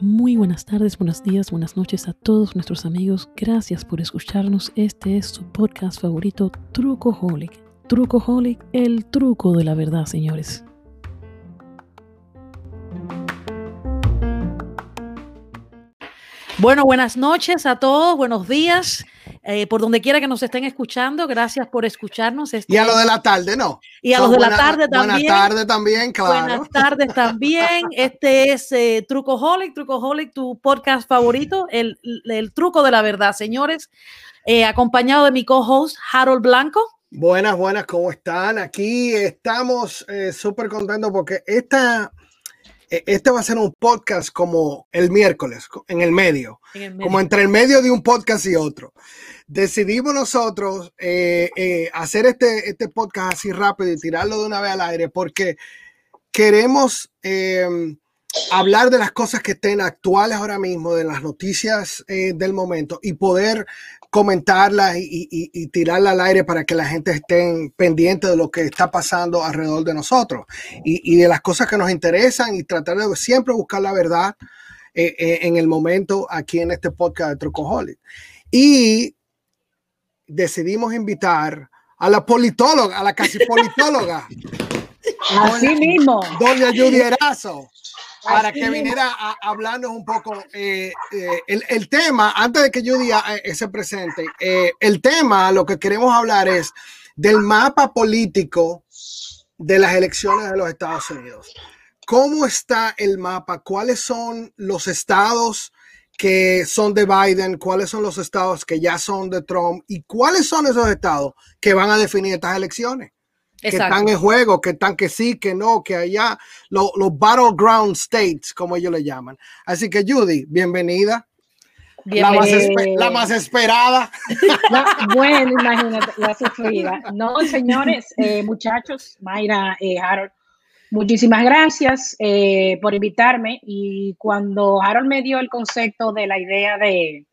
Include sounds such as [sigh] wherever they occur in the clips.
Muy buenas tardes, buenos días, buenas noches a todos nuestros amigos. Gracias por escucharnos. Este es su podcast favorito, Trucoholic. Trucoholic, el truco de la verdad, señores. Bueno, buenas noches a todos, buenos días. Eh, por donde quiera que nos estén escuchando, gracias por escucharnos. Este, y a lo de la tarde, ¿no? Y a los de la tarde también. Buenas tardes también, claro. Buenas tardes también. [laughs] Este es eh, Trucoholic, Trucoholic, tu podcast favorito, el, el truco de la verdad, señores. Eh, acompañado de mi co-host, Harold Blanco. Buenas, buenas, ¿cómo están? Aquí estamos eh, súper contentos porque esta este va a ser un podcast como el miércoles, en el, medio, como entre el medio de un podcast y otro. Decidimos nosotros eh, eh, hacer este, este podcast así rápido y tirarlo de una vez al aire porque queremos em, hablar de las cosas que estén actuales ahora mismo, de las noticias eh, del momento y poder comentarlas y, y, tirarla al aire para que la gente esté pendiente de lo que está pasando alrededor de nosotros y, de las cosas que nos interesan y tratar de siempre buscar la verdad eh, eh, en el momento aquí en este podcast de Trucoholic. Y decidimos invitar a la politóloga, a la casi politóloga. [laughs] Así mismo. Doña Judy Erazo para que viniera a, hablarnos un poco eh, eh, el, tema, antes de que Judy eh, se presente, el tema, lo que queremos hablar es del mapa político de las elecciones de los Estados Unidos. ¿Cómo está el mapa? ¿Cuáles son los estados que son de Biden? ¿Cuáles son los estados que ya son de Trump? ¿Y cuáles son esos estados que van a definir estas elecciones? Que están en juego, que están que sí, que no, que allá, los battleground states, como ellos le llaman. Así que Judy, bienvenida. La más, la más, esperada. bueno, imagínate, la sufrida. No, señores, eh, muchachos, Mayra, eh, Harold, muchísimas gracias eh, por invitarme. Y cuando Harold me dio el concepto de la idea de,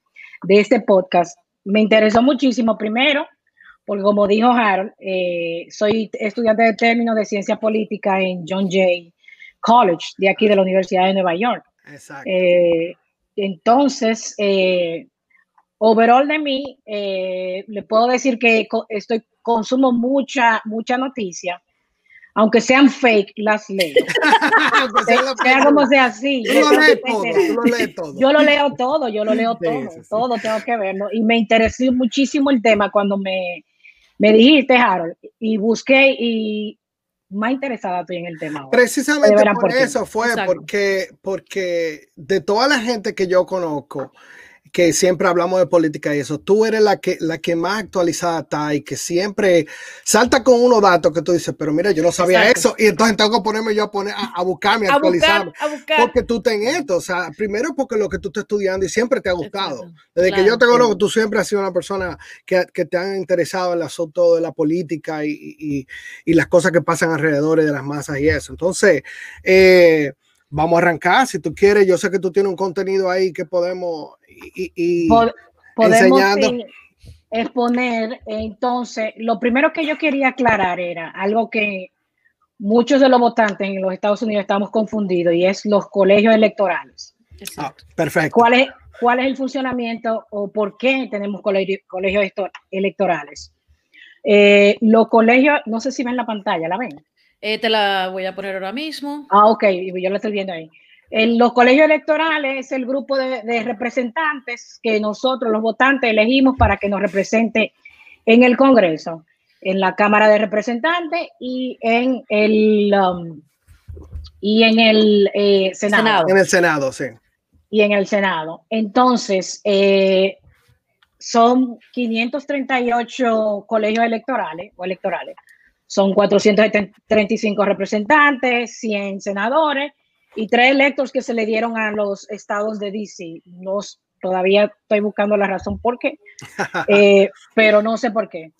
de este podcast, me interesó muchísimo. Primero, porque como dijo Harold, eh, soy estudiante de términos de ciencia política en John Jay College, de aquí de la Universidad de Nueva York. Exacto. Eh, entonces, eh, overall de mí, le puedo decir que estoy consumo mucha, mucha noticia, aunque sean fake, las leo. [laughs] sea, como sea así. Yo lo, leo todo, yo lo leo todo, yo lo leo todo, todo tengo que verlo. Y me interesó muchísimo el tema cuando me, me dijiste, Harold, y busqué y más interesada estoy en el tema. Precisamente por, eso fue, porque, porque de toda la gente que yo conozco, que siempre hablamos de política y eso, tú eres la que, la que más actualizada está y que siempre salta con unos datos que tú dices, pero mira, yo no sabía eso y entonces tengo que ponerme yo a, poner, a, buscarme, a, actualizarme, porque tú ten esto, o sea, primero porque lo que tú estás estudiando y siempre te ha gustado. Desde que yo te conozco, tú siempre has sido una persona que, que te han interesado el asunto de la política y, y, y, las cosas que pasan alrededor de las masas y eso. Entonces, eh, vamos a arrancar. Si tú quieres, yo sé que tú tienes un contenido ahí que podemos y, podemos exponer. Entonces, lo primero que yo quería aclarar era algo que muchos de los votantes en los Estados Unidos estamos confundidos y es los colegios electorales. Ah, perfecto. ¿Cuál es, ¿Cuál es el funcionamiento o por qué tenemos colegios electorales? Eh, los colegios, no sé si ven la pantalla, ¿la ven? Eh, te la voy a poner ahora mismo. Ah, ok, yo la estoy viendo ahí. En los colegios electorales es el grupo de, representantes que nosotros, los votantes, elegimos para que nos represente en el Congreso, en la Cámara de Representantes y en el, um, y en el eh, Senado. En el Senado, sí. Y en el Senado. Entonces, eh, son 538 colegios electorales o electorales. Son 435 representantes, 100 senadores y tres electos que se le dieron a los estados de DC. No, todavía estoy buscando la razón por qué, [laughs] eh, pero no sé por qué.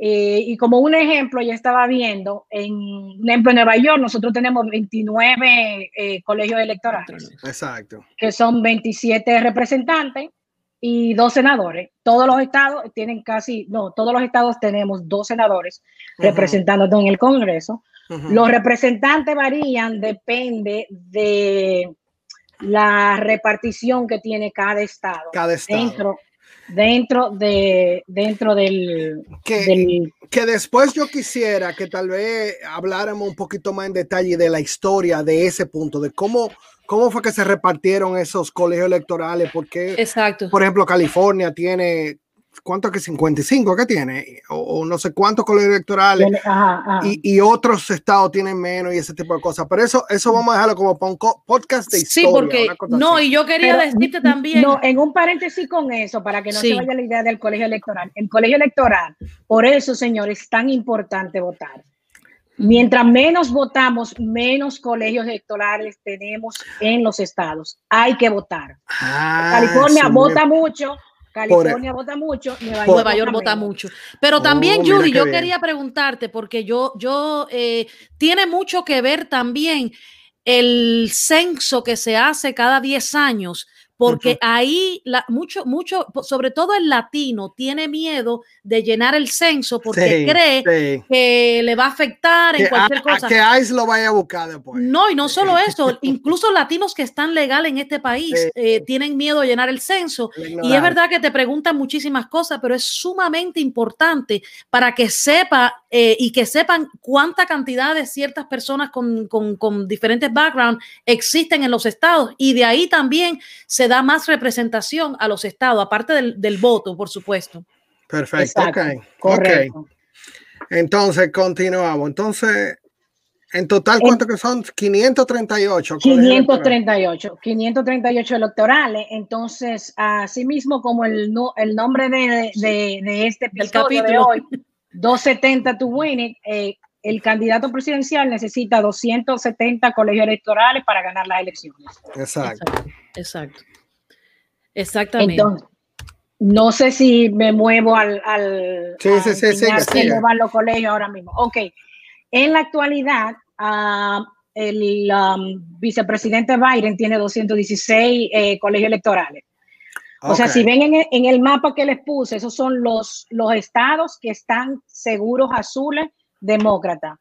Eh, y como un ejemplo, ya estaba viendo, en un ejemplo en Nueva York, nosotros tenemos 29 eh, colegios electorales. Exacto. Que son 27 representantes y dos senadores. Todos los estados tienen casi, no, todos los estados tenemos dos senadores representándonos en el Congreso. Los representantes varían, depende de la repartición que tiene cada estado. Cada estado. Dentro, dentro de dentro del que, que después yo quisiera que tal vez habláramos un poquito más en detalle de la historia de ese punto, de cómo cómo fue que se repartieron esos colegios electorales, porque Exacto. por ejemplo California tiene ¿cuánto que 55 que tiene? O, no sé cuántos colegios electorales Y, otros estados tienen menos y ese tipo de cosas. Pero eso, eso vamos a dejarlo como podcast de historia. Sí, porque no, y yo quería decirte también. No, en un paréntesis con eso, para que no se vaya la idea del colegio electoral. El colegio electoral, por eso, señores, es tan importante votar. Mientras menos votamos, menos colegios electorales tenemos en los estados. Hay que votar. Ah, California vota mucho, California vota mucho, Nueva York, vota mucho. Pero también, oh, Judy, yo quería preguntarte, porque yo, yo, eh, tiene mucho que ver también el censo que se hace cada 10 años porque ahí la, mucho, mucho, sobre todo el latino, tiene miedo de llenar el censo porque cree que le va a afectar en cualquier cosa. que ICE lo vaya a buscar después. No, y no solo eso, [laughs] incluso latinos que están legal en este país eh, tienen miedo de llenar el censo. Y es verdad que te preguntan muchísimas cosas, pero es sumamente importante para que sepa eh, y que sepan cuánta cantidad de ciertas personas con, con, con diferentes backgrounds existen en los estados. Y de ahí también se da más representación a los estados, aparte del, voto, por supuesto. Perfecto, ok. Entonces, continuamos. Entonces, en total, ¿cuánto que son? 538. 538, 538 electorales. Entonces, así mismo como el, el nombre de, de, este episodio de hoy, 270 to win it, eh, el candidato presidencial necesita 270 colegios electorales para ganar las elecciones. Exacto. Exacto. Exactamente. Entonces, no sé si me muevo al, al sí, sí, sí, sí, los colegios ahora mismo. Ok. En la actualidad, uh, el um, vicepresidente Biden tiene 216 eh, colegios electorales. O sea, si ven en, en, el mapa que les puse, esos son los, los estados que están seguros azules, demócrata.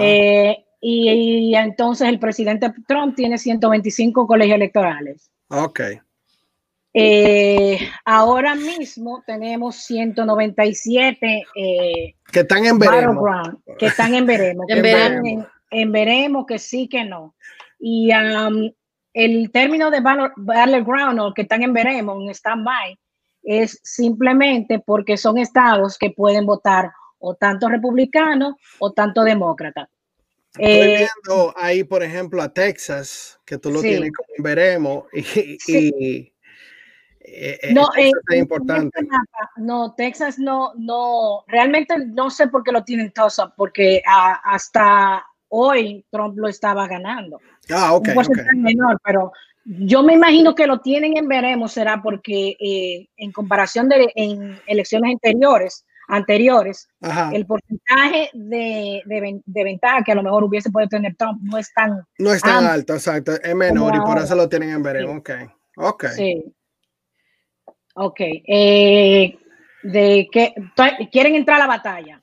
Eh, y, y, entonces el presidente Trump tiene 125 colegios electorales. Ok. Eh, ahora mismo tenemos 197 eh, que están en veremos. Que están en veremos. [laughs] en, veremos. En, veremos que sí, que no. Y um, el término de battleground o que están en veremos, en stand-by, es simplemente porque son estados que pueden votar o tanto republicano o tanto demócrata. Estoy eh, viendo ahí, por ejemplo, a Texas, que tú lo tienes como veremos, y, eh, eh, no, es importante. no, Texas no, no, realmente no sé por qué lo tienen Tulsa, porque hasta hoy Trump lo estaba ganando. Ah, ok. menor, pero yo me imagino que lo tienen en veremos, será porque eh, en comparación de en elecciones anteriores, anteriores, el porcentaje de, de, ventaja que a lo mejor hubiese podido tener Trump no es tan no es tan alto, exacto, es menor y por eso lo tienen en veremos. Ok, ok. Sí. Ok. Eh, de que quieren entrar a la batalla.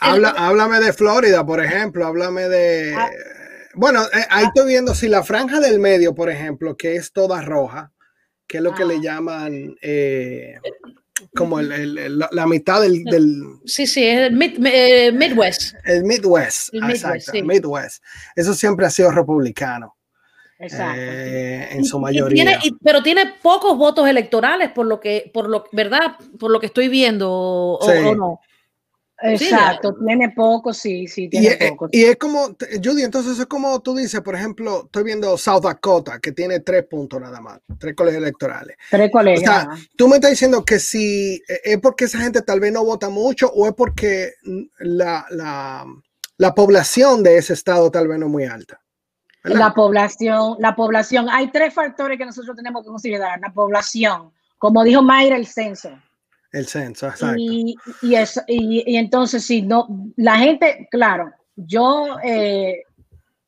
Habla, háblame de Florida, por ejemplo. Háblame de. Ah. bueno, eh, ahí ah. estoy viendo si la franja del medio, por ejemplo, que es toda roja, que es lo que le ah. llaman eh, como el, la mitad del, Sí, sí, el Midwest. El Midwest, exacto, Midwest. Eso siempre ha sido republicano. Exacto. Eh, en su mayoría. pero tiene pocos votos electorales, por lo que, por lo, ¿verdad? Por lo que estoy viendo, o, no. Exacto, tiene poco, sí, sí, tiene y, poco. Y es como, Judy, entonces es como tú dices, por ejemplo, estoy viendo South Dakota, que tiene tres puntos nada más, tres colegios electorales. Tres colegios. O sea, tú me estás diciendo que si e, es porque esa gente tal vez no vota mucho o es porque la, la, la población de ese estado tal vez no es muy alta. La población, la población. Hay tres factores que nosotros tenemos que considerar. La población, como dijo Mayra, el censo. El censo, exacto. Y, y, y, entonces, si no, la gente, claro, yo, eh,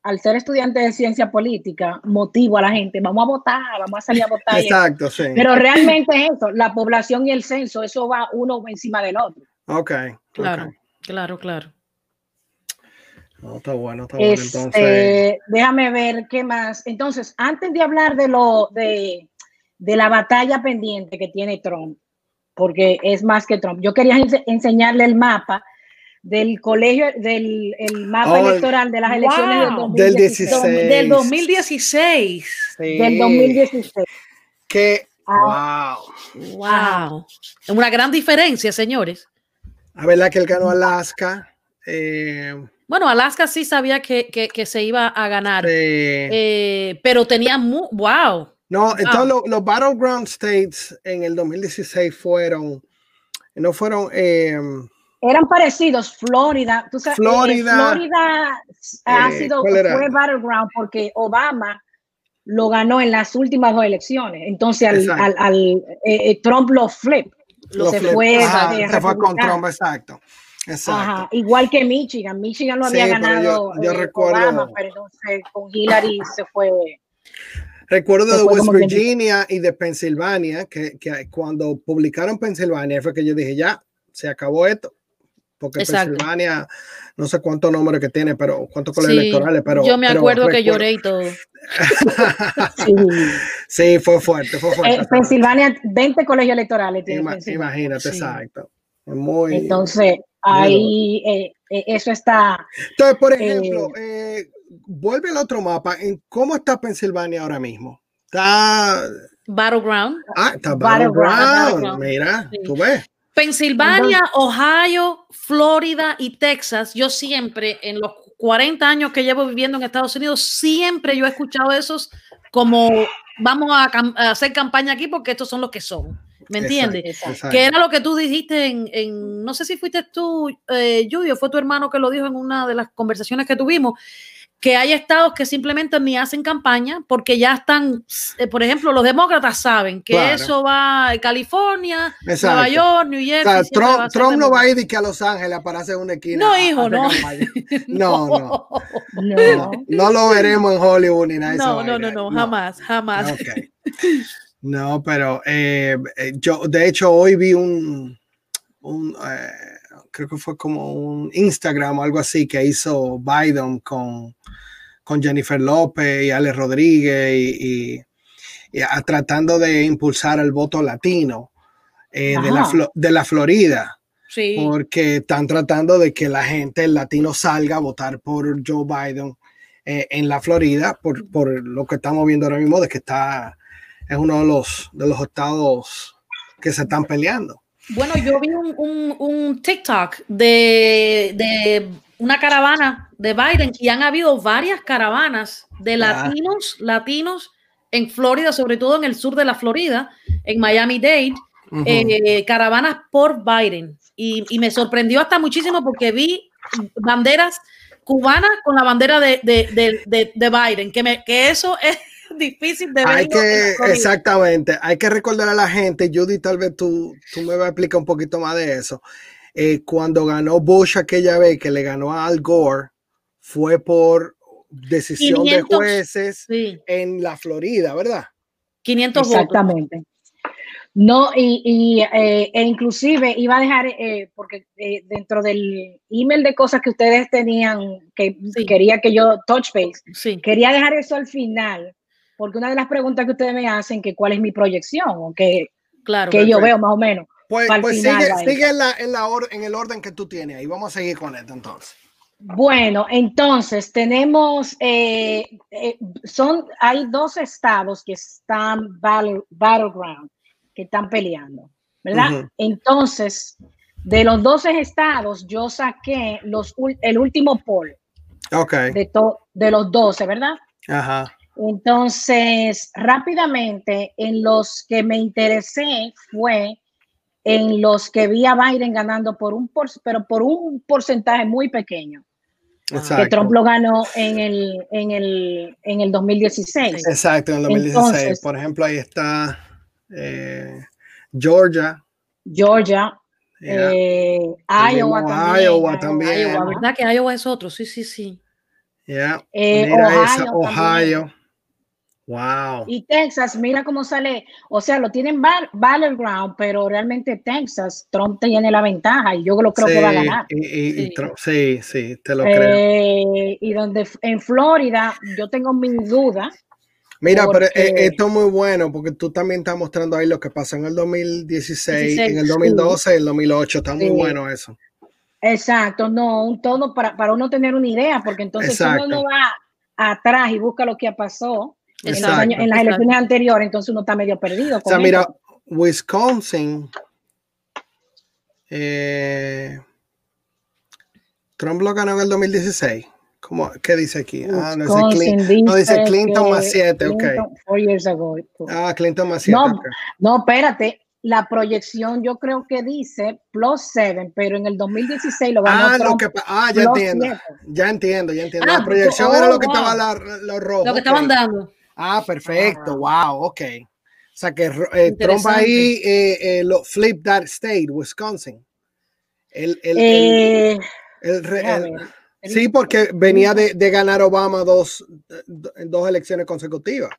al ser estudiante de ciencia política, motivo a la gente, vamos a votar, vamos a salir a votar. Exacto, sí. Pero realmente es eso, la población y el censo, eso va uno encima del otro. Ok. Claro, claro, claro. No, está bueno, está bueno. Este, entonces... Déjame ver qué más. Entonces, antes de hablar de lo de, de la batalla pendiente que tiene Trump, porque es más que Trump, yo quería enseñarle el mapa del colegio, del el mapa oh, electoral de las elecciones del 2016. Del 2016. Del 2016. Que, ah. wow. Wow. Una gran diferencia, señores. A ver, que él ganó Alaska. Eh, bueno, Alaska sí sabía que, que, se iba a ganar, eh, pero tenía muy, wow. No, entonces los, los, Battleground States en el 2016 fueron, no fueron... Eh, eran parecidos. Florida, tú sabes, eh, Florida, Florida ha eh, sido fue battleground porque Obama lo ganó en las últimas dos elecciones. Entonces al, al, eh, Trump lo flip. Lo se, Fue se fue con Trump, exacto. Exacto. Igual que Michigan. Michigan lo había ganado yo, recuerdo, Obama, pero entonces con Hillary se fue. Recuerdo de West Virginia y de Pensilvania, que, que, cuando publicaron Pensilvania fue que yo dije, ya, se acabó esto porque Pensilvania, no sé cuántos números que tiene, pero cuántos colegios electorales, pero... Yo me acuerdo que lloré y todo. [laughs] sí. fue fuerte, fue fuerte. Eh, Pensilvania, 20 colegios electorales tiene Imagínate, exacto. Muy, Entonces, ahí eh, eh, eso está... Entonces, por ejemplo, vuelve al otro mapa, ¿en cómo está Pensilvania ahora mismo? Está... Battleground. Ah, está Battleground. Mira, tú ves. Pensilvania, Ohio, Florida y Texas, yo siempre, en los 40 años que llevo viviendo en Estados Unidos, siempre yo he escuchado esos como vamos a, hacer campaña aquí porque estos son los que son. ¿Me entiendes? Que era lo que tú dijiste en, no sé si fuiste tú, eh, Julio, fue tu hermano que lo dijo en una de las conversaciones que tuvimos, que hay estados que simplemente ni hacen campaña porque ya están, eh, por ejemplo, los demócratas saben que eso va a California, Nueva York, New Jersey. Trump, no va a ir que a Los Ángeles para hacer una esquina. No, hijo, [laughs] no. no. no. No, no. lo veremos en Hollywood ni nada. No, no, no, no, jamás, jamás. [laughs] No, pero eh, eh, yo, de hecho, hoy vi un, un creo que fue como un Instagram o algo así que hizo Biden con, con Jennifer López y Alex Rodríguez y, tratando de impulsar el voto latino eh, de, la, de la Florida. Porque están tratando de que la gente, el latino, salga a votar por Joe Biden eh, en la Florida, por, por, lo que estamos viendo ahora mismo, de que está, es uno de los, de los estados que se están peleando. Bueno, yo vi un, un, TikTok de, de, una caravana de Biden y han habido varias caravanas de latinos, latinos en Florida, sobre todo en el sur de la Florida, en Miami-Dade, eh, caravanas por Biden. Y, y, me sorprendió hasta muchísimo porque vi banderas cubanas con la bandera de, de, de, de Biden, que, me, que eso es difícil de ver. Hay que, exactamente, hay que recordar a la gente, Judy, tal vez tú, tú me vas a explicar un poquito más de eso. Eh, cuando ganó Bush aquella vez que le ganó a Al Gore, fue por decisión de jueces en la Florida, ¿verdad? 500 Exactamente. No, y, eh, e inclusive iba a dejar, eh, porque dentro del email de cosas que ustedes tenían, que quería que yo touch base, quería dejar eso al final, porque una de las preguntas que ustedes me hacen, que cuál es mi proyección, o que, claro, que yo veo más o menos. Pues, pues sigue, sigue en, la, en, la en el orden que tú tienes ahí. Vamos a seguir con esto entonces. Bueno, entonces tenemos, eh, eh, son, hay dos estados que están battleground, que están peleando, ¿verdad? Entonces, de los 12 estados, yo saqué los, el último poll. Ok. De, de los 12, ¿verdad? Ajá. Entonces, rápidamente, en los que me interesé fue en los que vi a Biden ganando por un pero por un porcentaje muy pequeño. Que Trump lo ganó en el, en el, en el 2016. Exacto, en el 2016. por ejemplo, ahí está eh, Georgia. Georgia. Eh, Iowa, también, Iowa también. Iowa, ¿verdad que Iowa es otro? Sí, sí, sí. Yeah. Eh, Ohio, Ohio. Wow. Y Texas, mira cómo sale, o sea, lo tienen battleground, pero realmente Texas, Trump tiene la ventaja y yo lo creo que va a ganar. sí. sí, te lo creo. Eh, y donde en Florida, yo tengo mi duda. Mira, pero eh, esto es muy bueno porque tú también estás mostrando ahí lo que pasó en el 2016, en el 2012, en el 2008, está muy bueno eso. Exacto, no, un todo para, para uno tener una idea, porque entonces si uno va atrás y busca lo que pasó, en, las elecciones anteriores, entonces uno está medio perdido. o sea, mira, Wisconsin, eh, Trump lo ganó en el 2016. ¿Cómo, ¿Qué dice aquí? Ah, no, dice Clinton, no dice Clinton más 7, ok. Ah, Clinton más 7. No, no, espérate. La proyección yo creo que dice plus 7, pero en el 2016 lo ganó ah, Trump. Lo que, ah, ya entiendo. Ya entiendo, ya entiendo. la ah, proyección era lo que estaba la, lo rojo. Lo que estaban dando. Ah, perfecto, wow, ok. O sea que eh, Trump ahí eh, eh, lo flip that state, Wisconsin. El, el, el, eh, sí, porque venía de, de, ganar Obama dos, dos elecciones consecutivas.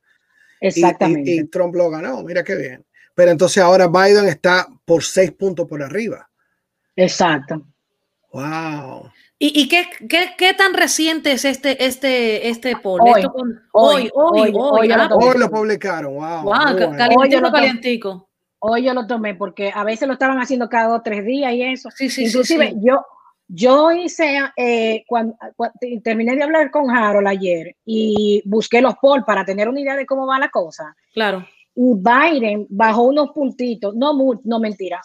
Exactamente. Y, y, Trump lo ganó, mira qué bien. Pero entonces ahora Biden está por seis puntos por arriba. Exacto. Wow. ¿Y, qué, qué, qué, tan reciente es este, este, este poll? Hoy, con, hoy, hoy, hoy, ah, hoy, lo, publicaron. Wow. wow calientico, calientico. Hoy yo lo tomé porque a veces lo estaban haciendo cada dos o tres días y eso. Sí, sí, Inclusive sí, yo, yo hice, eh, cuando, terminé de hablar con Harold ayer y busqué los polls para tener una idea de cómo va la cosa. Claro. Y Biden bajó unos puntitos, no, no mentira,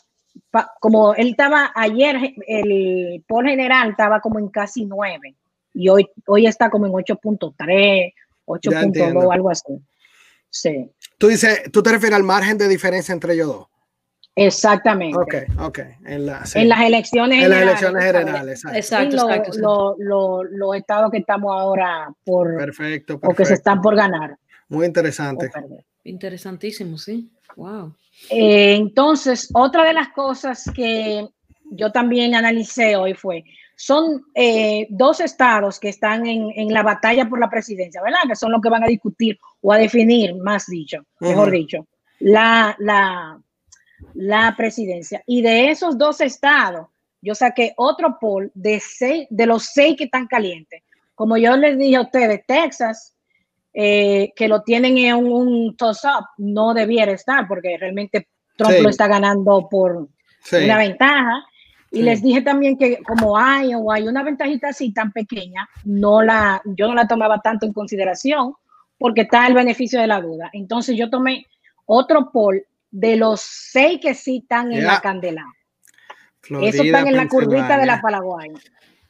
como él estaba ayer, el por general estaba como en casi 9 y hoy, hoy está como en 8.3, 8.2, algo así. Sí. Tú dices, tú te refieres al margen de diferencia entre ellos dos. Exactamente. Ok, ok. En, la, en las elecciones en las elecciones generales. Exacto. exacto, Los estados que estamos ahora por. Perfecto, O que se están por ganar. Muy interesante. Interesantísimo, sí. Wow. Eh, entonces, otra de las cosas que yo también analicé hoy fue, son eh, dos estados que están en, la batalla por la presidencia, ¿verdad? Que son los que van a discutir o a definir, más dicho, mejor dicho, la, la, la presidencia. Y de esos dos estados, yo saqué otro poll de, seis, de los seis que están calientes. Como yo les dije a ustedes, Texas, eh, que lo tienen en un, toss-up, no debiera estar, porque realmente Trump lo está ganando por una ventaja. Y les dije también que como hay o hay una ventajita así tan pequeña, no la, yo no la tomaba tanto en consideración porque está el beneficio de la duda. Entonces yo tomé otro poll de los seis que sí están en la candela. Eso están en la curvita de la Paraguay.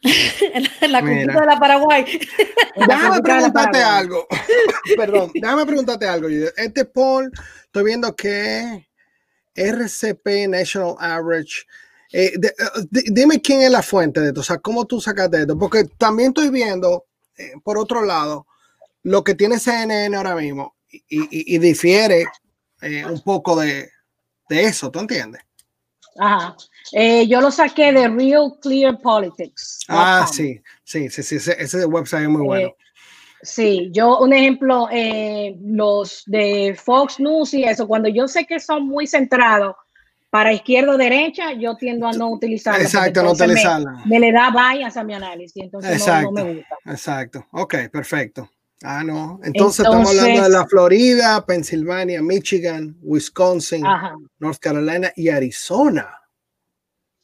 [laughs] en la cultura de la Paraguay. [laughs] Déjame preguntarte algo. [laughs] Perdón, déjame preguntarte algo. Este poll, estoy viendo que RCP National Average. Eh, eh, dime quién es la fuente de esto, o sea, cómo tú sacaste esto, porque también estoy viendo, eh, por otro lado, lo que tiene CNN ahora mismo y, difiere un poco de, de eso, ¿tú entiendes? Ajá. Eh, yo lo saqué de Real Clear Politics. Ah, sí, sí, sí, sí, ese, website es muy eh, bueno. sí, yo, un ejemplo, eh, los de Fox News y eso, cuando yo sé que son muy centrados para izquierda o derecha, yo tiendo a no utilizarlo. Exacto, no utilizarla. Me, le da bias a mi análisis, entonces exacto, no, me gusta. Exacto, ok, perfecto. Ah, no. Entonces, estamos hablando de la Florida, Pensilvania, Michigan, Wisconsin, North Carolina y Arizona.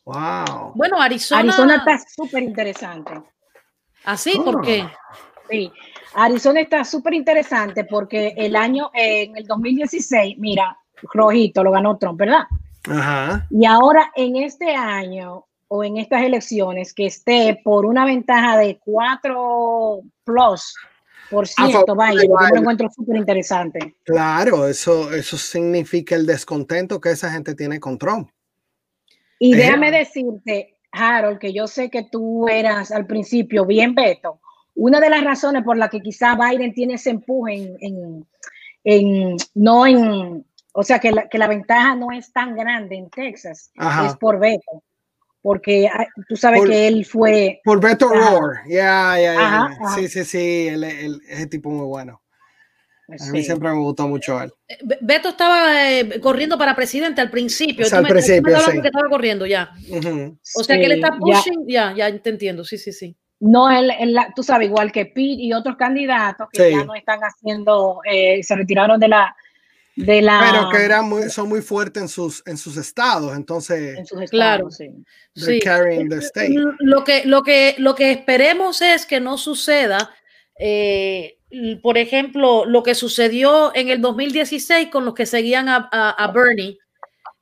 Wow. Bueno, Arizona. Arizona está súper interesante. ¿Así? ¿Ah, ¿Por qué? Sí. Arizona está súper interesante porque el año, en el 2016, mira, rojito lo ganó Trump, ¿verdad? Ajá. Y ahora en este año o en estas elecciones que esté por una ventaja de 4 plus por cierto, vaya, yo lo encuentro súper interesante. Claro, eso, eso significa el descontento que esa gente tiene con Trump. Y déjame decirte, Harold, que yo sé que tú eras al principio bien veto. Una de las razones por las que quizá Biden tiene ese empuje en, en, no en, o sea, que la, que la, ventaja no es tan grande en Texas, es por veto. Porque ah, tú sabes que él fue... Por Beto Roar, ya, ya, Sí, sí, sí, ese tipo muy bueno. A mí siempre me gustó mucho él. Eh, Beto estaba eh, corriendo para presidente al principio. al principio, sí. que estaba corriendo ya. O sea que él está pushing, ya. ya, te entiendo, sí, sí, sí. No, él, tú sabes, igual que Pete y otros candidatos que ya no están haciendo, eh, se retiraron de la, de la... Pero que eran muy, son muy fuertes en sus, en sus estados, entonces... En sus estados, claro. sí. Carrying the state. Lo que, lo, que, lo que esperemos es que no suceda... Eh, por ejemplo, lo que sucedió en el 2016 con los que seguían a, Bernie,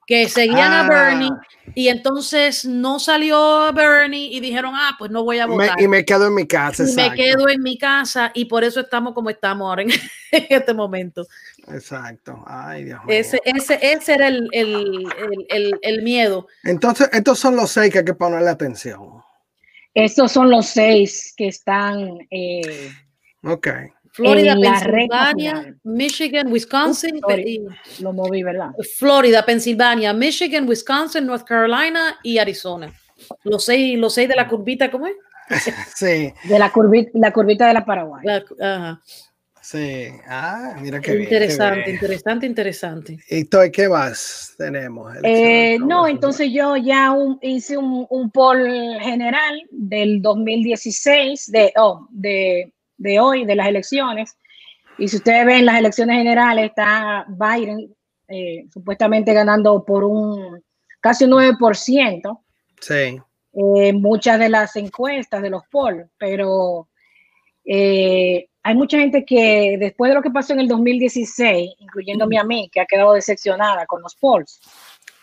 que seguían a Bernie ah. y entonces no salió Bernie y dijeron, ah, pues no voy a votar. y me quedo en mi casa. Y me quedo en mi casa y por eso estamos como estamos ahora en, [laughs] este momento. Exacto. Ay, Dios mío. Ese, ese, ese era el, el, el, el, miedo. Entonces, estos son los seis que hay que ponerle atención. Estos son los seis que están... Eh, ok. Florida, Pensilvania, Michigan, Wisconsin. lo moví, ¿verdad? Florida, Pensilvania, Michigan, Wisconsin, North Carolina y Arizona. Los seis, los seis de la curvita, ¿cómo es? [laughs] Sí. De la curvita, la curvita de la Paraguay. ajá. Sí, ah, mira qué interesante, bien, interesante, interesante. ¿Y qué más tenemos? Eh, no, entonces yo ya hice un, un poll general del 2016, de, oh, de de hoy, de las elecciones. Y si ustedes ven las elecciones generales, está Biden eh, supuestamente ganando por un casi un 9%. Sí. Eh, muchas de las encuestas de los polls, pero eh, hay mucha gente que después de lo que pasó en el 2016, incluyéndome a mí, que ha quedado decepcionada con los polls,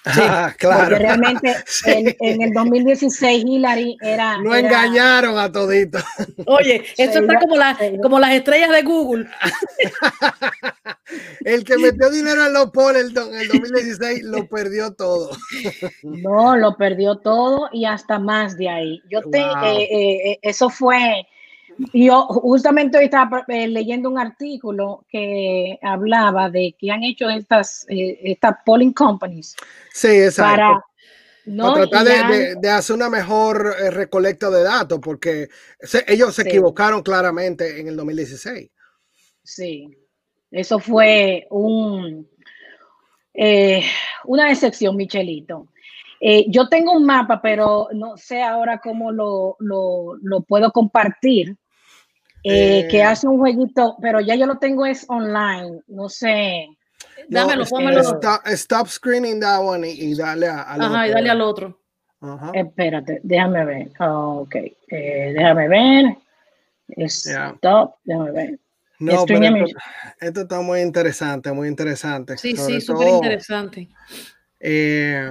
Ah, claro. Porque realmente [laughs] en, el 2016 Hillary era. No engañaron a todito. Oye, eso está como, como las estrellas de Google. [laughs] el que metió dinero en los polls en el 2016 lo perdió todo. [laughs] No, lo perdió todo y hasta más de ahí. Yo te, eh, eh, eso fue yo justamente hoy estaba eh, leyendo un artículo que hablaba de que han hecho estas, eh, estas polling companies. Sí, exacto. Para, ¿no? tratar de, hacer una mejor eh, recolecta de datos, porque ellos se equivocaron claramente en el 2016. Sí, eso fue un, una excepción, Michelito. yo tengo un mapa, pero no sé ahora cómo lo, lo, lo puedo compartir eh, que eh, hace un jueguito, pero ya yo lo tengo es online, no sé. Dámelo, pónmelo. Stop, screening that one y, dale a, al Ajá, y dale al otro. Espérate, déjame ver. ok, eh, déjame ver. Stop, déjame ver. No, pero esto, está muy interesante, muy interesante. Sí, sí, súper interesante. Eh,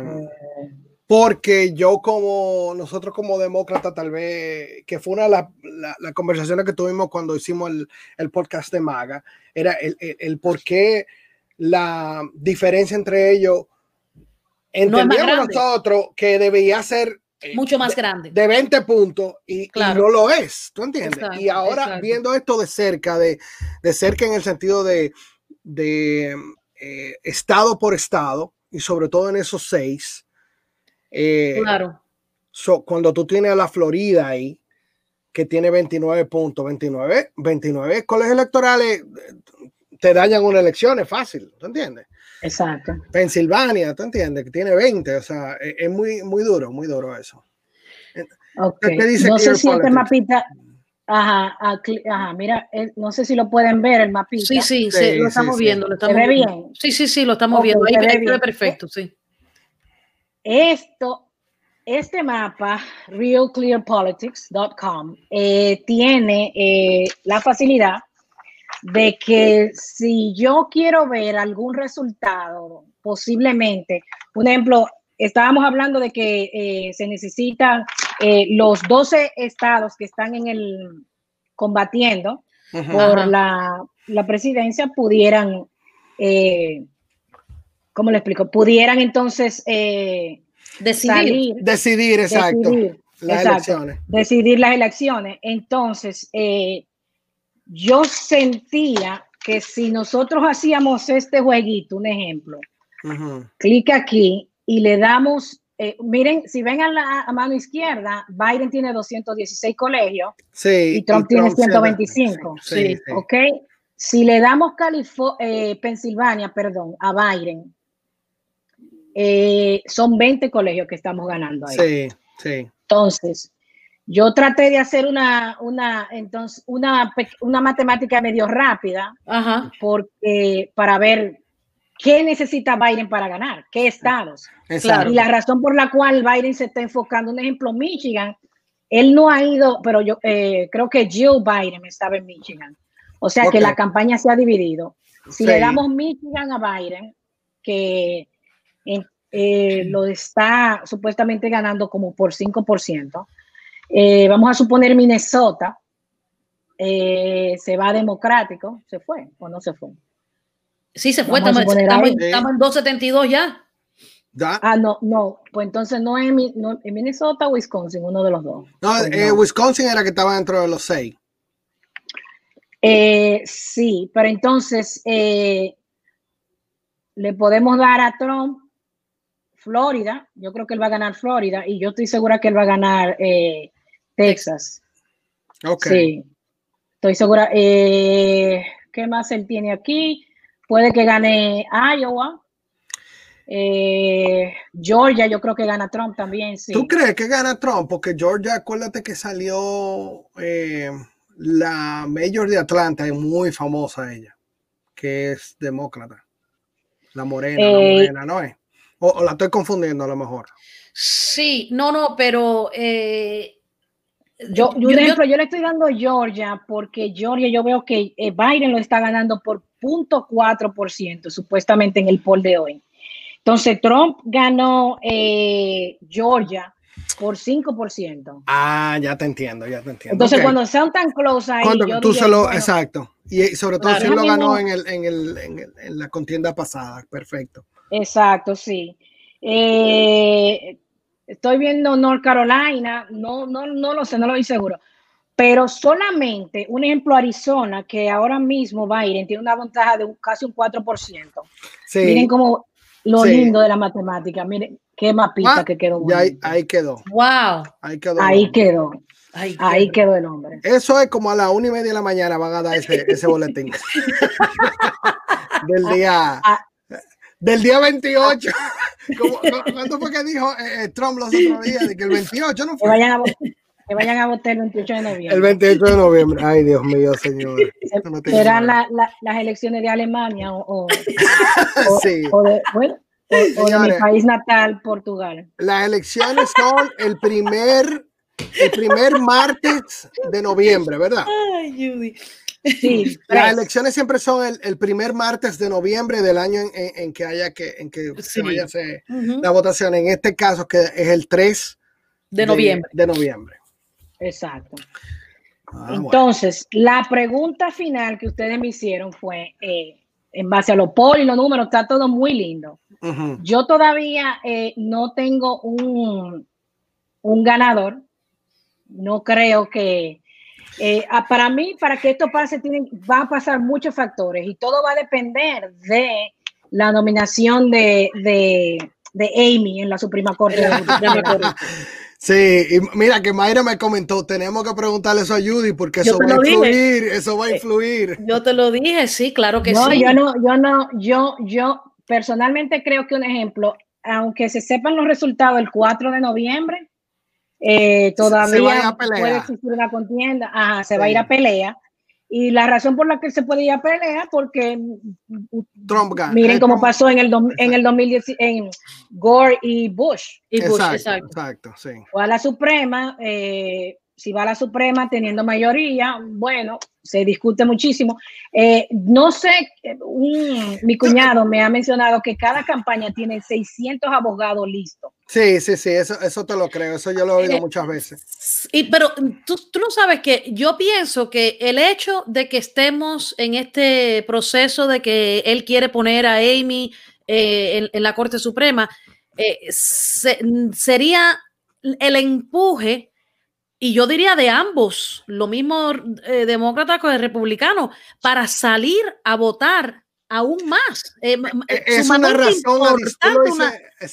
porque yo como, nosotros como demócrata tal vez, que fue una de las la, conversaciones que tuvimos cuando hicimos el, el podcast de Maga, era el, el, por qué la diferencia entre ellos, entendíamos nosotros que debía ser eh, mucho más grande. De 20 puntos y, no lo es, ¿tú entiendes? y ahora viendo esto de cerca, de, de, cerca en el sentido de, de eh, estado por estado, y sobre todo en esos seis, eh, claro. cuando tú tienes a la Florida ahí, que tiene 29 puntos, 29, 29 colegios electorales eh, te dañan una elección, es fácil, ¿tú entiendes? Exacto. Pensilvania, ¿tú entiendes? Que tiene 20, o sea, e, es, muy, muy duro, muy duro eso. Okay. dice no sé si este mapita, Ajá, ajá, mira, eh, no sé si lo pueden ver el mapita. Sí, sí, sí, lo estamos viendo. Lo estamos ¿Se ve bien? Sí, sí, sí, lo estamos viendo. Ahí, se ve perfecto, sí. Esto, este mapa, realclearpolitics.com, eh, tiene eh, la facilidad de que si yo quiero ver algún resultado, posiblemente, por ejemplo, estábamos hablando de que eh, se necesitan los 12 estados que están en el combatiendo por la, la, presidencia pudieran ¿cómo le explico? Pudieran entonces eh, decidir. decidir, exacto. Decidir, las elecciones. Decidir las elecciones. Entonces, eh, yo sentía que si nosotros hacíamos este jueguito, un ejemplo, clic aquí y le damos eh, miren, si ven a la mano izquierda, Biden tiene 216 colegios sí, y Trump, tiene 125. Sí, ¿Ok? Si le damos eh, Pensilvania, perdón, a Biden, eh, son 20 colegios que estamos ganando ahí. Sí, sí. Entonces, yo traté de hacer una, una, entonces, una, una matemática medio rápida, porque para ver qué necesita Biden para ganar, qué estados. Y la razón por la cual Biden se está enfocando, un ejemplo, Michigan, él no ha ido, pero yo eh, creo que Joe Biden estaba en Michigan. O sea que la campaña se ha dividido. Si le damos Michigan a Biden, que eh, lo está supuestamente ganando como por 5%, eh, vamos a suponer Minnesota, se va democrático, se fue o no se fue. Sí, se fue, estamos, en 272 ya. Ah, no, no, pues entonces no es, en Minnesota o Wisconsin, uno de los dos. No, pues eh, Wisconsin era que estaba dentro de los seis. Eh, sí, pero entonces eh, le podemos dar a Trump Florida. Yo creo que él va a ganar Florida y yo estoy segura que él va a ganar Texas. Ok. Sí, estoy segura. ¿Qué más él tiene aquí? Puede que gane Iowa. Eh, Georgia, yo creo que gana Trump también. Sí. ¿Tú crees que gana Trump? Porque Georgia, acuérdate que salió eh, la Mayor de Atlanta, es muy famosa ella, que es demócrata. La morena, la eh, morena, ¿no es? O, la estoy confundiendo a lo mejor. Sí, no, no, pero yo, yo, le estoy dando Georgia porque Georgia yo veo que Biden lo está ganando por 0.4% supuestamente en el poll de hoy. Entonces Trump ganó eh, Georgia por 5%. Ah, ya te entiendo, ya te entiendo. Entonces cuando sean tan close ahí. Cuando tú solo, exacto. Y sobre todo si lo ganó en, el, en, el, en, la contienda pasada, perfecto. Exacto, sí. Eh, estoy viendo North Carolina, no, no, no lo sé, no lo estoy seguro pero solamente, un ejemplo, Arizona, que ahora mismo Biden tiene una ventaja de casi un 4%. Miren cómo lo lindo de la matemática, miren qué mapita ah, que quedó. ahí, quedó. Wow. Ahí quedó. Ahí quedó. Ahí, quedó. el hombre. Eso es como a las una y media de la mañana van a dar ese, ese boletín. [laughs] del día. Ah. Del día 28. [laughs] ¿Cuánto fue que dijo eh, eh, Trump los otros días? De que el 28 no fue. Que vayan a votar el 28 de noviembre. El 28 de noviembre. Ay, Dios mío, señor. ¿Serán las elecciones de Alemania o, [laughs] sí. de, bueno, de mi país natal, Portugal? Las elecciones son el primer, el primer martes de noviembre, ¿verdad? Ay, Judy. Sí, [laughs] las elecciones siempre son el, primer martes de noviembre del año en, que haya que, en que se vaya a hacer la votación. En este caso, que es el 3 de noviembre. de noviembre. Exacto. Ah, Entonces, la pregunta final que ustedes me hicieron fue, eh, en base a los polos y los números, está todo muy lindo. Yo todavía eh, no tengo un, un ganador. No creo que... Eh, para mí, para que esto pase, tienen, va a pasar muchos factores y todo va a depender de la nominación de, de, de Amy en la Suprema Corte. De, [laughs] Sí, y mira que Mayra me comentó, tenemos que preguntarle eso a Judy porque eso va a influir, eso va a influir. Yo te lo dije, sí, claro que no, sí. Yo no, yo no, yo, yo personalmente creo que un ejemplo, aunque se sepan los resultados el 4 de noviembre, eh, todavía puede existir una contienda, Ajá, se va a ir a pelea. Y la razón por la que se puede ir a pelea, porque Trump miren cómo pasó en el, en el 2010 en Gore y Bush. Y Bush exacto, exacto. sí. O a la Suprema, eh, si va a la Suprema teniendo mayoría, bueno, se discute muchísimo. Eh, no sé, mi cuñado me ha mencionado que cada campaña tiene 600 abogados listos. Sí, sí, sí, eso, eso te lo creo, eso yo lo he oído eh, muchas veces. Y, pero tú, tú no sabes que yo pienso que el hecho de que estemos en este proceso de que él quiere poner a Amy eh, en, la Corte Suprema, sería el empuje y yo diría de ambos, lo mismo eh, demócrata que republicano, para salir a votar aún más. Eh, e, es una razón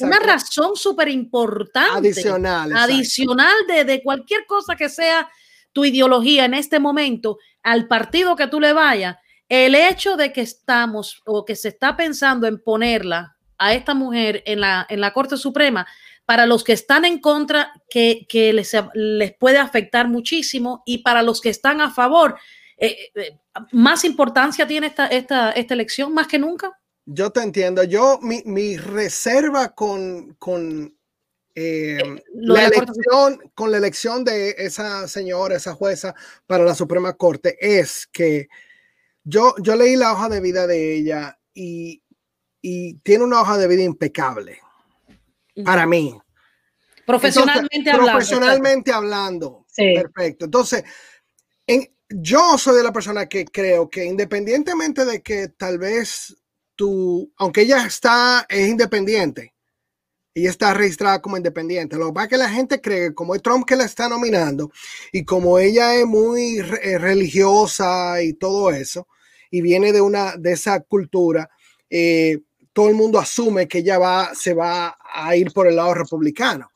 una, razón súper importante. Adicional. Adicional de, de, cualquier cosa que sea tu ideología en este momento, al partido que tú le vayas, el hecho de que estamos o que se está pensando en ponerla a esta mujer en la, en la Corte Suprema, para los que están en contra, que, que les, les puede afectar muchísimo, y para los que están a favor, eh, eh, más importancia tiene esta, esta, esta elección más que nunca. Yo te entiendo. Yo, mi, mi reserva con, con eh, la elección, con la elección de esa señora, esa jueza para la Suprema Corte es que yo, yo leí la hoja de vida de ella y, y tiene una hoja de vida impecable para mí. Profesionalmente hablando. Profesionalmente hablando. Perfecto. Entonces, en, yo soy de la persona que creo que independientemente de que tal vez tú, aunque ella está, es independiente, ella está registrada como independiente. Lo que pasa es que la gente cree que como es Trump que la está nominando y como ella es muy eh, religiosa y todo eso, y viene de una de esa cultura, eh, todo el mundo asume que ella va, se va a ir por el lado republicano.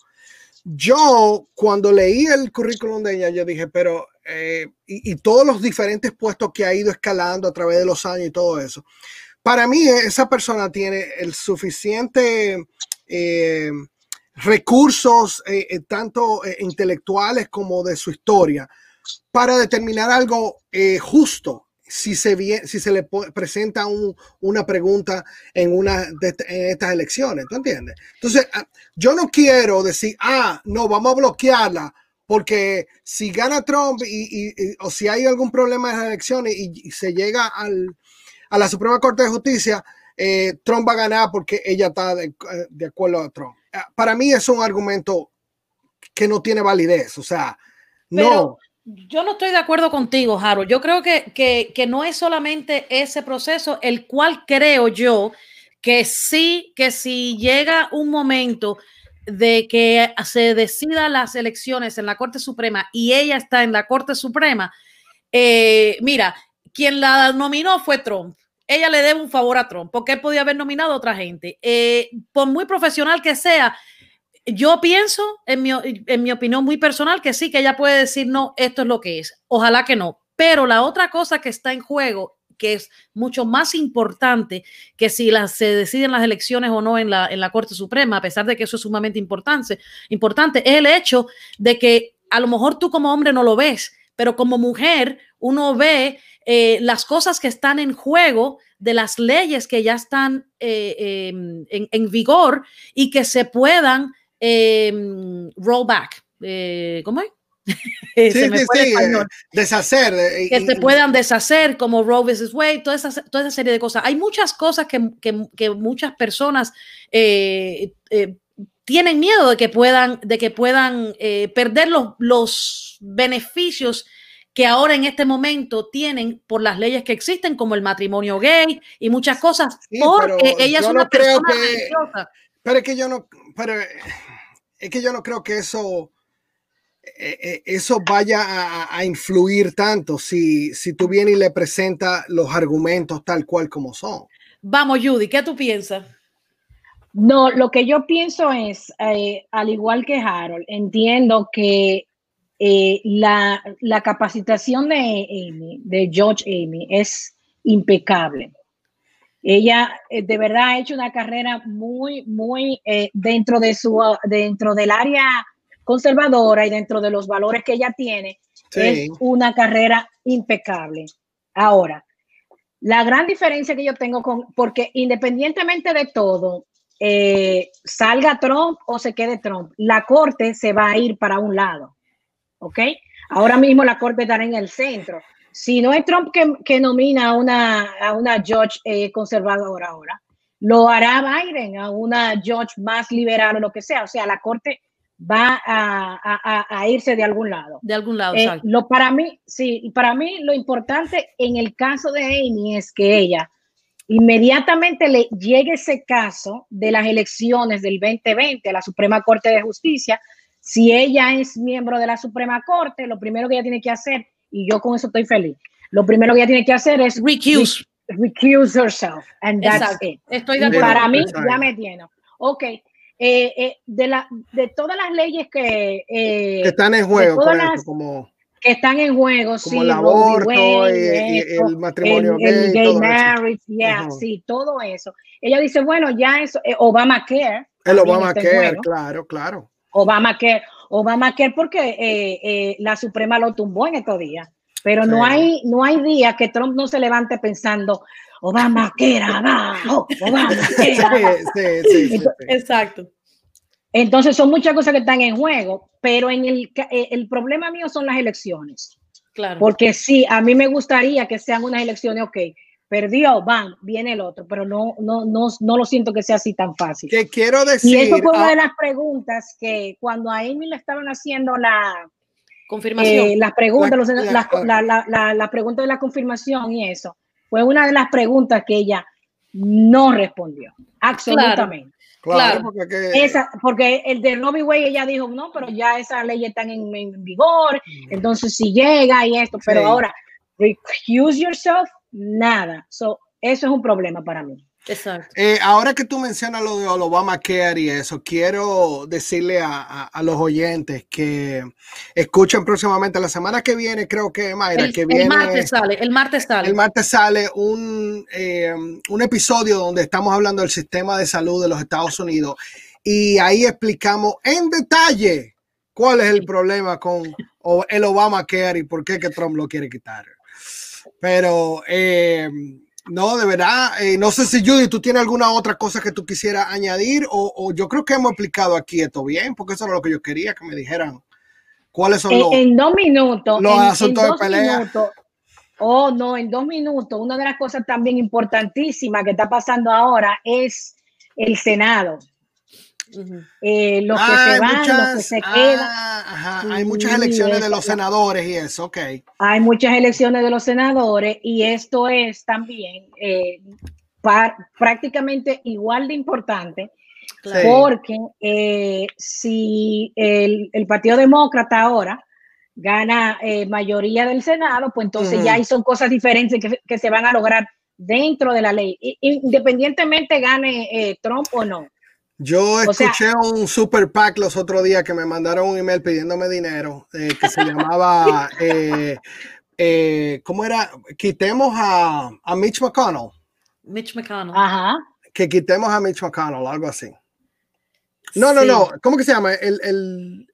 Yo, cuando leí el currículum de ella, yo dije, pero eh, y, todos los diferentes puestos que ha ido escalando a través de los años y todo eso. Para mí, esa persona tiene el suficiente eh, recursos, eh, tanto intelectuales como de su historia, para determinar algo justo si se, si se le presenta una pregunta en una de estas elecciones. ¿Tú entiendes? Entonces, ah, yo no quiero decir, ah, no, vamos a bloquearla porque si gana Trump y, o si hay algún problema en las elecciones y, se llega al, a la Suprema Corte de Justicia, eh, Trump va a ganar porque ella está de, acuerdo a Trump. Ah, para mí es un argumento que no tiene validez, o sea, no. Yo no estoy de acuerdo contigo, Harold. Yo creo que, que, que no es solamente ese proceso, el cual creo yo que sí, que si llega un momento de que se decida las elecciones en la Corte Suprema y ella está en la Corte Suprema, eh, mira, quien la nominó fue Trump. Ella le debe un favor a Trump porque él podía haber nominado a otra gente. Eh, por muy profesional que sea, yo pienso, en mi, en mi opinión muy personal, que sí, que ella puede decir, no, esto es lo que es. Ojalá que no. Pero la otra cosa que está en juego que es mucho más importante que si las, se deciden las elecciones o no en la, en la Corte Suprema, a pesar de que eso es sumamente importante, importante, es el hecho de que a lo mejor tú como hombre no lo ves, pero como mujer uno ve eh, las cosas que están en juego de las leyes que ya están eh, em, en, vigor y que se puedan em, roll back. Eh, ¿Cómo es? [laughs] sí, sí, sí, deshacer. que se puedan deshacer como Roe vs. Wade, toda esa, toda esa serie de cosas. Hay muchas cosas que, que, que muchas personas eh, eh, tienen miedo de que puedan, de que puedan eh, perder los, los beneficios que ahora en este momento tienen por las leyes que existen, como el matrimonio gay y muchas cosas, porque ella es una persona religiosa. Pero es que yo no, pero es que yo no creo que eso eh, eh, eso vaya a, influir tanto si, si tú vienes y le presentas los argumentos tal cual como son. Vamos, Judy, ¿qué tú piensas? No, lo que yo pienso es, eh, al igual que Harold, entiendo que la, la, capacitación de Amy, de George Amy, es impecable. Ella de verdad ha hecho una carrera muy, muy dentro de su, dentro del área conservadora y dentro de los valores que ella tiene, es una carrera impecable. Ahora, la gran diferencia que yo tengo con, porque independientemente de todo, eh, salga Trump o se quede Trump, la corte se va a ir para un lado. ¿Ok? Ahora mismo la corte estará en el centro. Si no es Trump que, nomina a una, a una judge eh, conservadora ahora, lo hará Biden a una judge más liberal o lo que sea. O sea, la corte va a, irse de algún lado. De algún lado, eh, Lo, para mí, sí, para mí lo importante en el caso de Amy es que ella inmediatamente le llegue ese caso de las elecciones del 2020 a la Suprema Corte de Justicia. Si ella es miembro de la Suprema Corte, lo primero que ella tiene que hacer, y yo con eso estoy feliz, lo primero que ella tiene que hacer es recuse. recuse yourself, and that's it. Estoy de acuerdo. Para mí, ya me tiene. Ok, eh, eh, de, la, de todas las leyes que, eh, que están en juego, como que están en juego, como el aborto y, el matrimonio el, gay, marriage, yeah, sí, todo eso. Ella dice, bueno, ya eso, Obama Care. El Obama Care, claro, claro. Obama Obama Care porque la Suprema lo tumbó en estos días. Pero no hay, no hay día que Trump no se levante pensando, Obama quiera abajo, Obama quiera Sí, sí, sí, Exacto. Entonces son muchas cosas que están en juego, pero en el, eh, el problema mío son las elecciones. Claro. Porque sí, a mí me gustaría que sean unas elecciones, ok, perdió, van, viene el otro, pero no, no, no, no lo siento que sea así tan fácil. Que quiero decir. Y eso fue una de las preguntas que cuando a Amy le estaban haciendo la, Confirmación. Eh, las preguntas, la, la, la, pregunta de la confirmación y eso, fue una de las preguntas que ella no respondió. Absolutamente. Claro, Porque, Esa, porque el de Robbie Way ella dijo, no, pero ya esas leyes están en, vigor, entonces si llega y esto, pero ahora, recuse yourself, nada. So, eso es un problema para mí. Exacto. Eh, ahora que tú mencionas lo de Obamacare y eso, quiero decirle a, los oyentes que escuchen próximamente la semana que viene, creo que Mayra, el, que viene. El martes sale, el martes sale. El martes sale un, eh, un episodio donde estamos hablando del sistema de salud de los Estados Unidos y ahí explicamos en detalle cuál es el problema con el Obamacare y por qué que Trump lo quiere quitar. Pero eh, no, de verdad, eh, no sé si Judy, tú tienes alguna otra cosa que tú quisieras añadir o, yo creo que hemos explicado aquí esto bien, porque eso era lo que yo quería que me dijeran. ¿Cuáles son los, en dos minutos, los asuntos de pelea? oh, no, en dos minutos, una de las cosas también importantísimas que está pasando ahora es el Senado. Eh, los que se van, los que se quedan. hay muchas elecciones de los senadores y eso, ok. Hay muchas elecciones de los senadores y esto es también eh, prácticamente igual de importante porque eh, si el, Partido Demócrata ahora gana mayoría del Senado, pues entonces ya ahí son cosas diferentes que, que, se van a lograr dentro de la ley, independientemente gane Trump o no. Yo escuché un super pack los otros días que me mandaron un email pidiéndome dinero eh, que se llamaba, [laughs] eh, eh, ¿cómo era? Quitemos a, a, Mitch McConnell. Mitch McConnell. Ajá. Que quitemos a Mitch McConnell, algo así. No, no, no. ¿Cómo que se llama? El, el,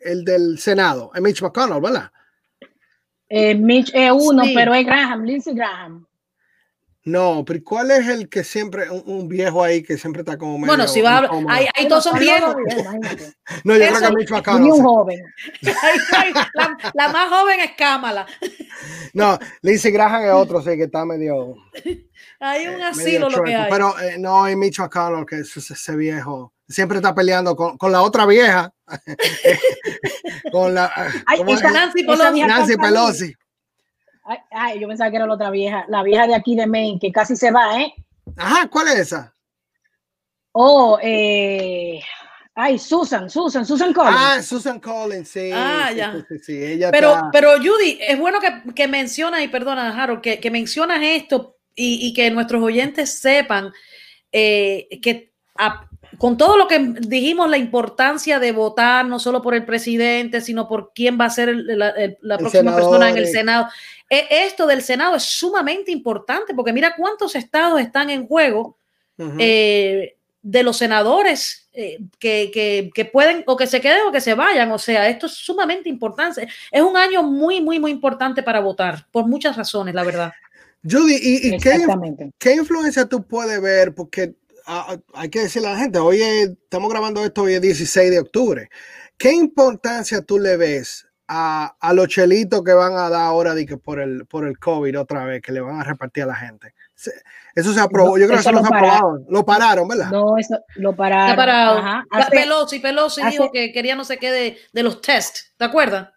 el del Senado. Mitch McConnell, ¿verdad? Mitch es uno, pero es Graham, Lindsey Graham. No, pero ¿cuál es el que siempre, un, viejo ahí que siempre está como medio Bueno, si va a hablar, ahí, todos son viejos. [laughs] no, yo creo que Mitch McConnell. un joven. [laughs] [laughs] la, más joven es Kamala. no, Lindsey Graham es otro, sí, que está medio... Hay un asilo lo que hay. Pero eh, no hay Mitch McConnell, que es ese viejo. Siempre está peleando con, con la otra vieja. con la... Ay, Nancy Pelosi. Nancy Pelosi. Ay, yo pensaba que era la otra vieja, la vieja de aquí de Maine, que casi se va, ¿eh? Ajá, ¿cuál es esa? Oh, eh, ay, Susan, Susan, Susan Collins. Ah, Susan Collins, sí. Ah, ya. Sí, sí, ella pero, pero Judy, es bueno que, que mencionas, y perdona, Harold, que, que mencionas esto y, y, que nuestros oyentes sepan eh, que con todo lo que dijimos, la importancia de votar no solo por el presidente, sino por quién va a ser la, la próxima persona en el Senado. E, esto del Senado es sumamente importante porque mira cuántos estados están en juego eh, de los senadores eh, que, que, pueden o que se queden o que se vayan. O sea, esto es sumamente importante. Es un año muy, muy, muy importante para votar por muchas razones, la verdad. Judy, ¿y, qué, qué, influencia tú puedes ver? Porque hay que decirle a la gente, hoy estamos grabando esto hoy es 16 de octubre. ¿Qué importancia tú le ves a, los chelitos que van a dar ahora de que por el, por el COVID otra vez, que le van a repartir a la gente. Eso se aprobó, yo creo que eso, lo, se aprobado. Lo pararon, ¿verdad? No, eso lo pararon. Parado. Pelosi, Pelosi dijo que quería no sé qué de, de los test, ¿te acuerdas?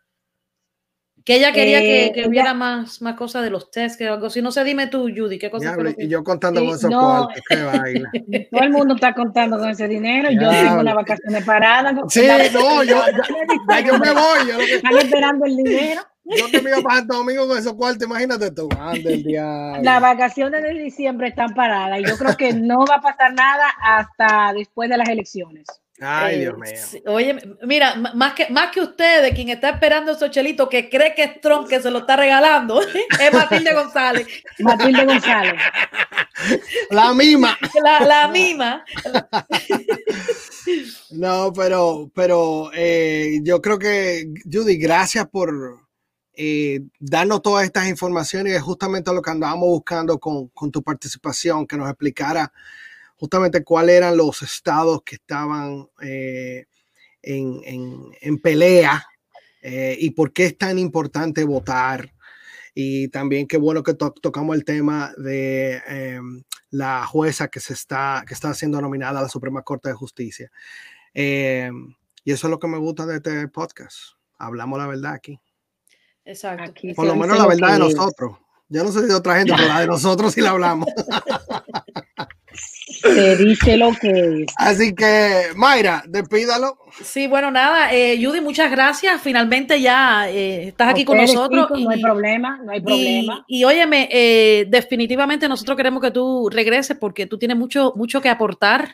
Que ella quería que, eh, que, hubiera más, más cosas de los test, que algo así. No sé, dime tú, Judy, ¿qué cosa Y yo contando con esos no, [laughs] Todo el mundo está contando con ese dinero. Yo tengo una vacaciones parada. Sí, no, yo, ya, yo me voy. Están esperando el dinero. Yo que me iba para Santo Domingo con esos cuartos, imagínate tú. Ande Las vacaciones de diciembre están paradas y yo creo que no va a pasar nada hasta después de las elecciones. Ay, Dios mío. oye, mira, más que, más que ustedes, quien está esperando esos chelitos, que cree que es Trump que se lo está regalando, [laughs] es Matilde González. [laughs] Matilde González. La misma. [laughs] La, la misma. No, pero, pero eh, yo creo que, Judy, gracias por eh, darnos todas estas informaciones y es justamente lo que andábamos buscando con, con tu participación, que nos explicara justamente cuáles eran los estados que estaban eh, en, pelea eh, y por qué es tan importante votar. Y también qué bueno que tocamos el tema de em, la jueza que, se está, que está siendo nominada a la Suprema Corte de Justicia. Em, y eso es lo que me gusta de este podcast. Hablamos la verdad aquí. Exacto. Por lo menos la verdad de nosotros. Yo no sé de otra gente, pero la de nosotros sí la hablamos. [laughs] [laughs] Se dice lo que es. Así que, Mayra, despídalo. Sí, bueno, nada, eh, Judy, muchas gracias. Finalmente ya eh, estás aquí con nosotros. no hay problema, no hay problema. Y, óyeme, eh, definitivamente nosotros queremos que tú regreses porque tú tienes mucho, mucho que aportar,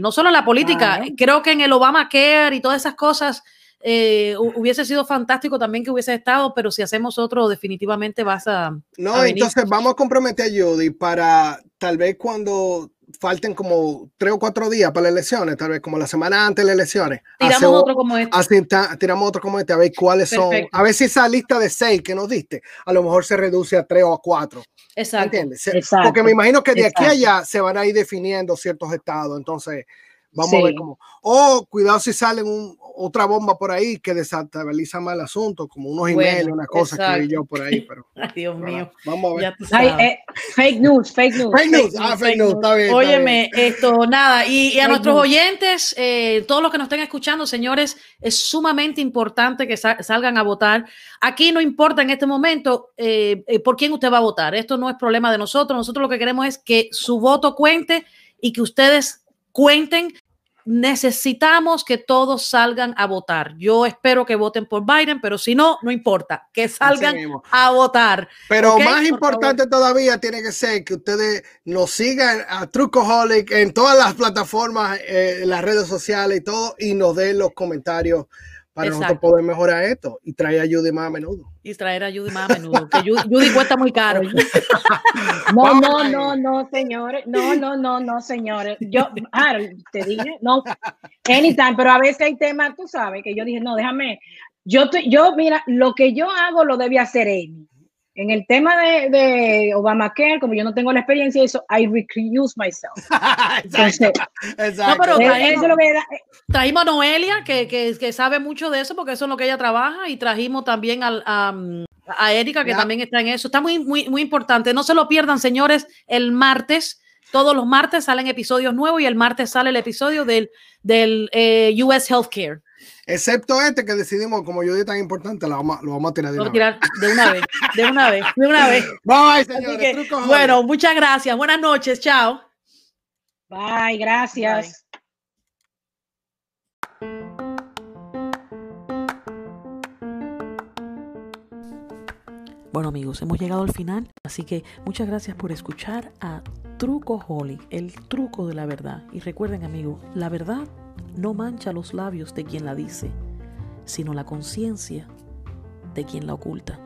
no solo en la política, creo que en el Obamacare y todas esas cosas. hubiese sido fantástico también que hubiese estado, pero si hacemos otro, definitivamente vas a. No, entonces vamos a comprometer a Judy para tal vez cuando falten como tres o cuatro días para las elecciones, tal vez como la semana antes de las elecciones. Tiramos otro como este. Así, tiramos otro como este, a ver cuáles son, a ver si esa lista de seis que nos diste, a lo mejor se reduce a tres o a cuatro. Exacto. ¿Entiendes? Porque me imagino que de aquí a allá se van a ir definiendo ciertos estados, entonces vamos a ver cómo. O cuidado si salen un, otra bomba por ahí que desestabiliza más el asunto, como unos emails, una cosa que vi yo por ahí, pero. [laughs] Ay, Dios mío. Vamos a ver. Eh, fake news, fake news. Fake news, ah, fake news, está bien. Óyeme, esto, nada, y, a nuestros oyentes, eh, todos los que nos estén escuchando, señores, es sumamente importante que salgan a votar. Aquí no importa en este momento eh, por quién usted va a votar. Esto no es problema de nosotros. Nosotros lo que queremos es que su voto cuente y que ustedes cuenten necesitamos que todos salgan a votar. Yo espero que voten por Biden, pero si no, no importa, que salgan a votar. Pero más importante todavía tiene que ser que ustedes nos sigan a Trucoholic en todas las plataformas, eh, en las redes sociales y todo, y nos den los comentarios para nosotros poder mejorar esto y traer a Judy más a menudo. Y traer a Judy más a menudo, que Judy, cuesta muy caro. [laughs] No, no, no, no, señores. No, no, no, no, señores. Yo, te dije, no, anytime, pero a veces hay temas, tú sabes, que yo dije, no, déjame. Yo, yo, mira, lo que yo hago lo debe hacer Amy. En el tema de, de Obamacare, como yo no tengo la experiencia de eso, I recuse myself. [laughs] exacto, No, pero traímos, lo que traímos a Noelia, que, que, que, sabe mucho de eso, porque eso es lo que ella trabaja, y trajimos también a, a, Erika, que también está en eso. Está muy, muy, muy importante. No se lo pierdan, señores, el martes. Todos los martes salen episodios nuevos y el martes sale el episodio del, del eh, US Healthcare. Excepto este que decidimos, como yo dije tan importante, lo vamos, lo vamos a tirar de una, vez. de una vez. De una vez, de una vez. [laughs] Bye, señores. bueno, muchas gracias. Buenas noches. Chao. Bye, gracias. Bueno amigos, hemos llegado al final, así que muchas gracias por escuchar a Truco Holly, el truco de la verdad. Y recuerden amigos, la verdad no mancha los labios de quien la dice, sino la conciencia de quien la oculta.